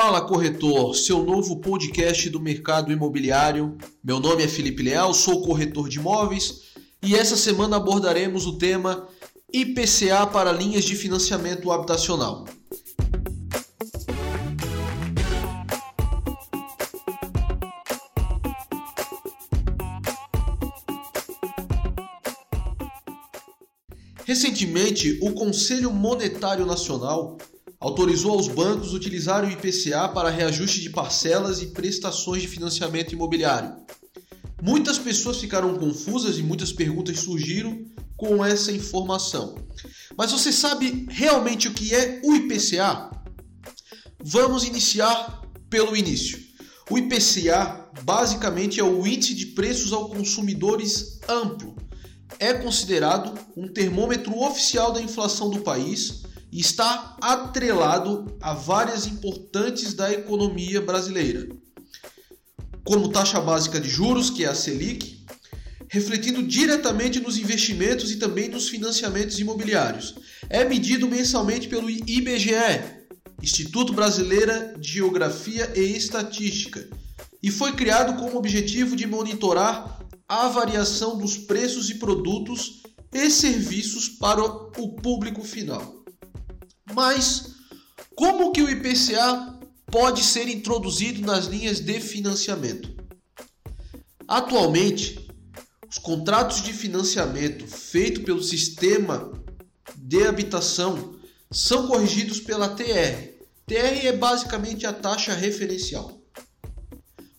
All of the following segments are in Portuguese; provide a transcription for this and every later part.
Fala Corretor, seu novo podcast do mercado imobiliário. Meu nome é Felipe Leal, sou corretor de imóveis e essa semana abordaremos o tema IPCA para linhas de financiamento habitacional. Recentemente, o Conselho Monetário Nacional autorizou aos bancos utilizar o IPCA para reajuste de parcelas e prestações de financiamento imobiliário. Muitas pessoas ficaram confusas e muitas perguntas surgiram com essa informação. Mas você sabe realmente o que é o IPCA? Vamos iniciar pelo início. O IPCA basicamente é o índice de preços ao consumidores amplo. É considerado um termômetro oficial da inflação do país e está atrelado a várias importantes da economia brasileira, como taxa básica de juros, que é a Selic, refletindo diretamente nos investimentos e também nos financiamentos imobiliários. É medido mensalmente pelo IBGE, Instituto Brasileira de Geografia e Estatística, e foi criado com o objetivo de monitorar a variação dos preços de produtos e serviços para o público final. Mas como que o IPCA pode ser introduzido nas linhas de financiamento? Atualmente, os contratos de financiamento feitos pelo sistema de habitação são corrigidos pela TR. TR é basicamente a taxa referencial.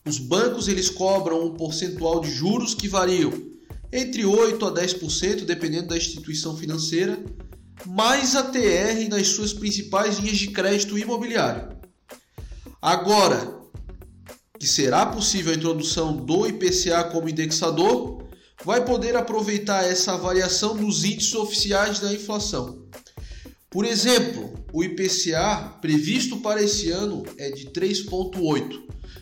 Os bancos eles cobram um percentual de juros que variam entre 8 a 10%, dependendo da instituição financeira, mais a TR nas suas principais linhas de crédito imobiliário. Agora, que será possível a introdução do IPCA como indexador, vai poder aproveitar essa variação dos índices oficiais da inflação. Por exemplo, o IPCA previsto para esse ano é de 3,8.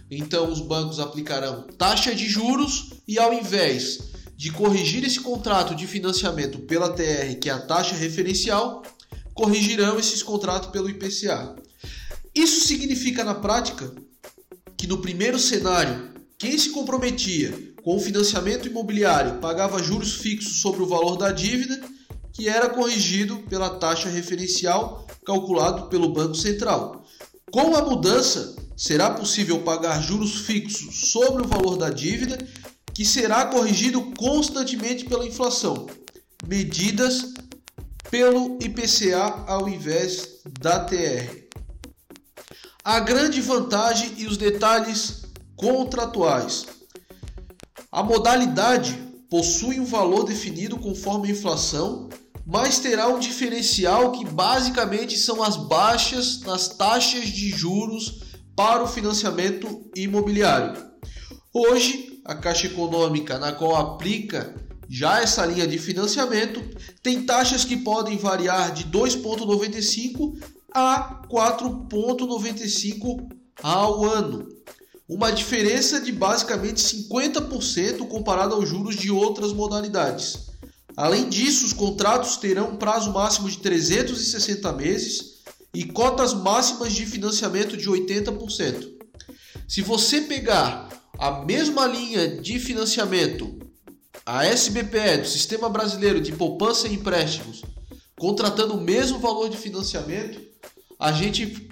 Então, os bancos aplicarão taxa de juros e, ao invés de corrigir esse contrato de financiamento pela TR, que é a taxa referencial, corrigirão esses contratos pelo IPCA. Isso significa na prática que no primeiro cenário, quem se comprometia com o financiamento imobiliário pagava juros fixos sobre o valor da dívida, que era corrigido pela taxa referencial calculado pelo Banco Central. Com a mudança, será possível pagar juros fixos sobre o valor da dívida que será corrigido constantemente pela inflação, medidas pelo IPCA ao invés da TR. A grande vantagem e os detalhes contratuais. A modalidade possui um valor definido conforme a inflação, mas terá um diferencial que basicamente são as baixas nas taxas de juros para o financiamento imobiliário. Hoje, a Caixa Econômica, na qual aplica já essa linha de financiamento, tem taxas que podem variar de 2,95 a 4,95 ao ano. Uma diferença de basicamente 50% comparado aos juros de outras modalidades. Além disso, os contratos terão um prazo máximo de 360 meses e cotas máximas de financiamento de 80%. Se você pegar a mesma linha de financiamento, a SBPE, do Sistema Brasileiro de Poupança e Empréstimos, contratando o mesmo valor de financiamento, a gente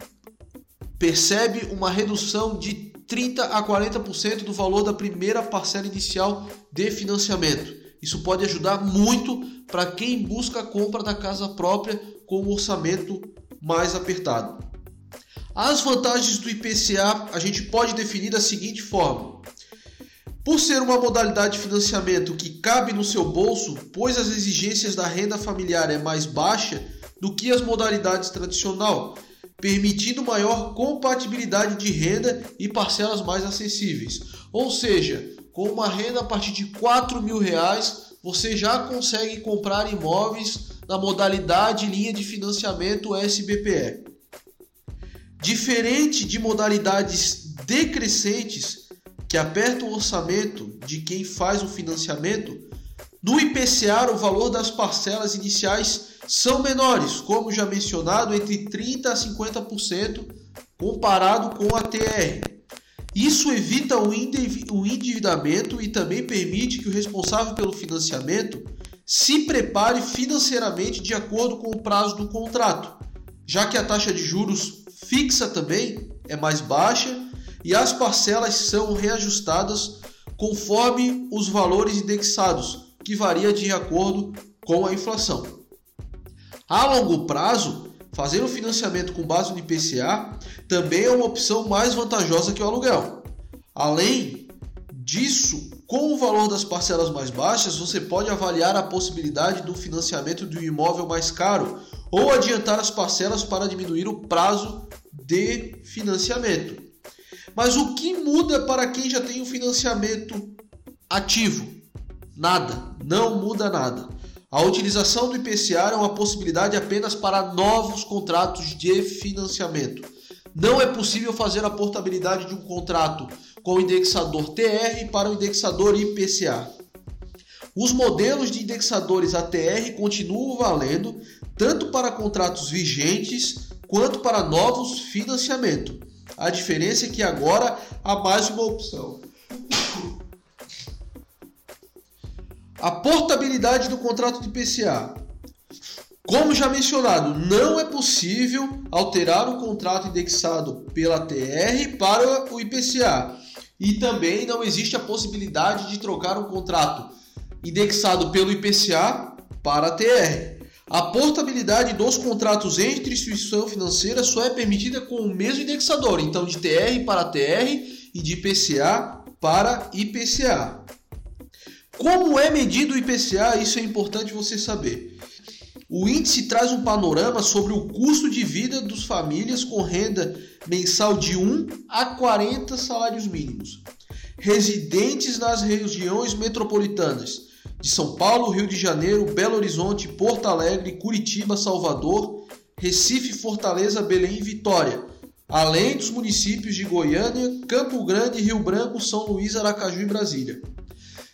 percebe uma redução de 30 a 40% do valor da primeira parcela inicial de financiamento. Isso pode ajudar muito para quem busca a compra da casa própria com um orçamento mais apertado. As vantagens do IPCA a gente pode definir da seguinte forma: por ser uma modalidade de financiamento que cabe no seu bolso, pois as exigências da renda familiar é mais baixa do que as modalidades tradicional, permitindo maior compatibilidade de renda e parcelas mais acessíveis. Ou seja, com uma renda a partir de 4 mil reais, você já consegue comprar imóveis na modalidade linha de financiamento SBPE. Diferente de modalidades decrescentes que apertam o orçamento de quem faz o financiamento, no IPCA o valor das parcelas iniciais são menores, como já mencionado, entre 30 a 50% comparado com a TR. Isso evita o endividamento e também permite que o responsável pelo financiamento se prepare financeiramente de acordo com o prazo do contrato, já que a taxa de juros fixa também é mais baixa e as parcelas são reajustadas conforme os valores indexados, que varia de acordo com a inflação. A longo prazo, fazer o financiamento com base no IPCA também é uma opção mais vantajosa que o aluguel. Além disso, com o valor das parcelas mais baixas, você pode avaliar a possibilidade do financiamento de um imóvel mais caro ou adiantar as parcelas para diminuir o prazo de financiamento. Mas o que muda para quem já tem o um financiamento ativo? Nada, não muda nada. A utilização do IPCA é uma possibilidade apenas para novos contratos de financiamento. Não é possível fazer a portabilidade de um contrato com o indexador TR para o indexador IPCA. Os modelos de indexadores ATR continuam valendo tanto para contratos vigentes quanto para novos financiamentos. A diferença é que agora há mais uma opção. A portabilidade do contrato de IPCA. Como já mencionado, não é possível alterar o contrato indexado pela TR para o IPCA. E também não existe a possibilidade de trocar um contrato indexado pelo IPCA para a TR. A portabilidade dos contratos entre instituição financeira só é permitida com o mesmo indexador, então de TR para TR e de IPCA para IPCA. Como é medido o IPCA? Isso é importante você saber. O índice traz um panorama sobre o custo de vida das famílias com renda mensal de 1 a 40 salários mínimos, residentes nas regiões metropolitanas de São Paulo, Rio de Janeiro, Belo Horizonte, Porto Alegre, Curitiba, Salvador, Recife, Fortaleza, Belém e Vitória, além dos municípios de Goiânia, Campo Grande, Rio Branco, São Luís, Aracaju e Brasília.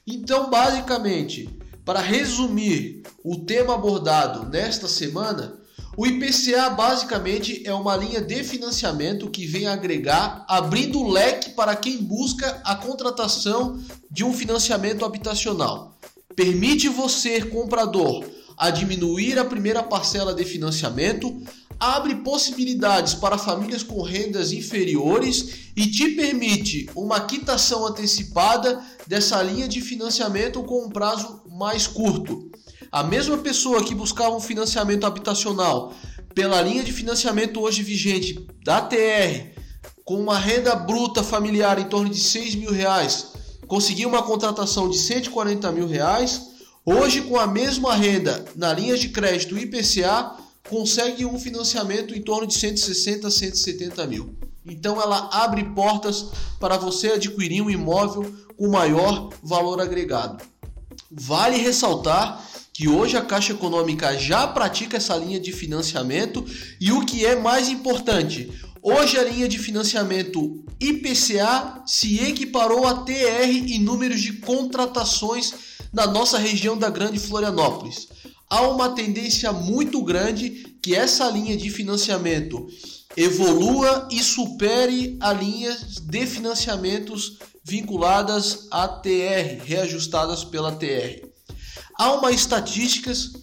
Então, basicamente, para resumir o tema abordado nesta semana, o IPCA basicamente é uma linha de financiamento que vem agregar, abrindo o leque para quem busca a contratação de um financiamento habitacional permite você, comprador, a diminuir a primeira parcela de financiamento, abre possibilidades para famílias com rendas inferiores e te permite uma quitação antecipada dessa linha de financiamento com um prazo mais curto. A mesma pessoa que buscava um financiamento habitacional pela linha de financiamento hoje vigente da TR, com uma renda bruta familiar em torno de 6 mil reais, conseguir uma contratação de 140 mil reais, hoje com a mesma renda na linha de crédito IPCA, consegue um financiamento em torno de 160 a 170 mil. Então ela abre portas para você adquirir um imóvel com maior valor agregado. Vale ressaltar que hoje a Caixa Econômica já pratica essa linha de financiamento e o que é mais importante, Hoje a linha de financiamento IPCA se equiparou a TR em números de contratações na nossa região da Grande Florianópolis. Há uma tendência muito grande que essa linha de financiamento evolua e supere a linha de financiamentos vinculadas à TR, reajustadas pela TR. Há uma estatísticas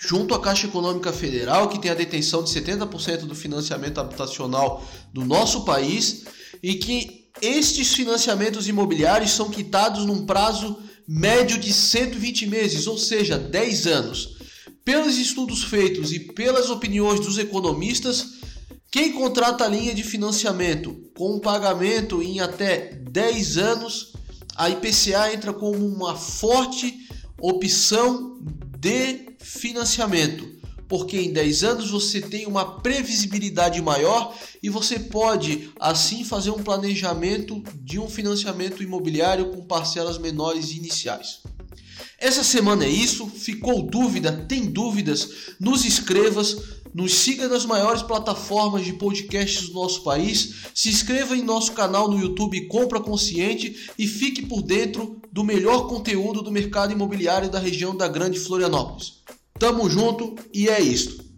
junto à Caixa Econômica Federal, que tem a detenção de 70% do financiamento habitacional do nosso país, e que estes financiamentos imobiliários são quitados num prazo médio de 120 meses, ou seja, 10 anos. Pelos estudos feitos e pelas opiniões dos economistas, quem contrata a linha de financiamento com um pagamento em até 10 anos, a IPCA entra como uma forte opção de financiamento, porque em 10 anos você tem uma previsibilidade maior e você pode assim fazer um planejamento de um financiamento imobiliário com parcelas menores iniciais. Essa semana é isso. Ficou dúvida? Tem dúvidas? Nos escrevas, nos siga nas maiores plataformas de podcasts do nosso país, se inscreva em nosso canal no YouTube Compra Consciente e fique por dentro do melhor conteúdo do mercado imobiliário da região da Grande Florianópolis. Tamo junto e é isso.